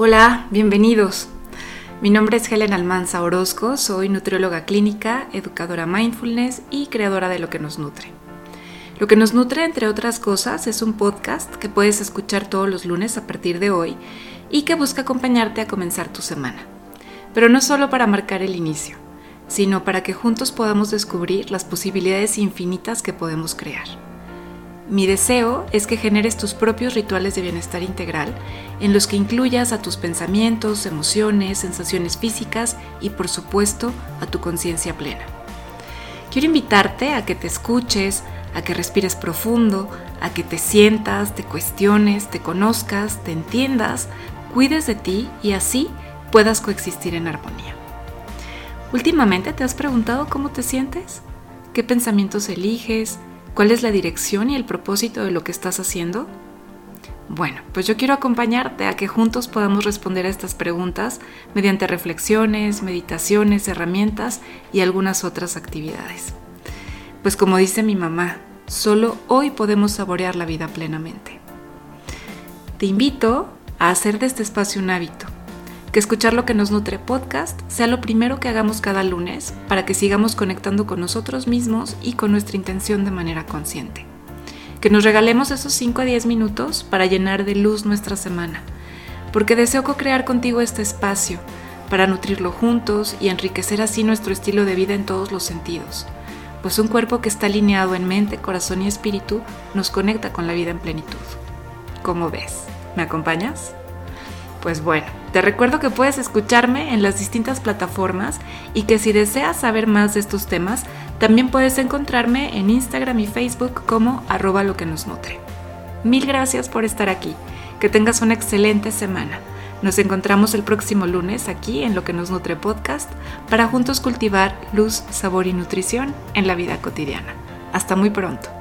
Hola, bienvenidos. Mi nombre es Helen Almanza Orozco, soy nutrióloga clínica, educadora mindfulness y creadora de Lo que nos nutre. Lo que nos nutre, entre otras cosas, es un podcast que puedes escuchar todos los lunes a partir de hoy y que busca acompañarte a comenzar tu semana. Pero no solo para marcar el inicio, sino para que juntos podamos descubrir las posibilidades infinitas que podemos crear. Mi deseo es que generes tus propios rituales de bienestar integral en los que incluyas a tus pensamientos, emociones, sensaciones físicas y por supuesto a tu conciencia plena. Quiero invitarte a que te escuches, a que respires profundo, a que te sientas, te cuestiones, te conozcas, te entiendas, cuides de ti y así puedas coexistir en armonía. Últimamente te has preguntado cómo te sientes, qué pensamientos eliges, ¿Cuál es la dirección y el propósito de lo que estás haciendo? Bueno, pues yo quiero acompañarte a que juntos podamos responder a estas preguntas mediante reflexiones, meditaciones, herramientas y algunas otras actividades. Pues como dice mi mamá, solo hoy podemos saborear la vida plenamente. Te invito a hacer de este espacio un hábito que escuchar lo que nos nutre podcast sea lo primero que hagamos cada lunes para que sigamos conectando con nosotros mismos y con nuestra intención de manera consciente. Que nos regalemos esos 5 a 10 minutos para llenar de luz nuestra semana, porque deseo co-crear contigo este espacio para nutrirlo juntos y enriquecer así nuestro estilo de vida en todos los sentidos, pues un cuerpo que está alineado en mente, corazón y espíritu nos conecta con la vida en plenitud. ¿Cómo ves? ¿Me acompañas? Pues bueno, te recuerdo que puedes escucharme en las distintas plataformas y que si deseas saber más de estos temas, también puedes encontrarme en Instagram y Facebook como arroba lo que nos nutre. Mil gracias por estar aquí. Que tengas una excelente semana. Nos encontramos el próximo lunes aquí en Lo que nos nutre podcast para juntos cultivar luz, sabor y nutrición en la vida cotidiana. Hasta muy pronto.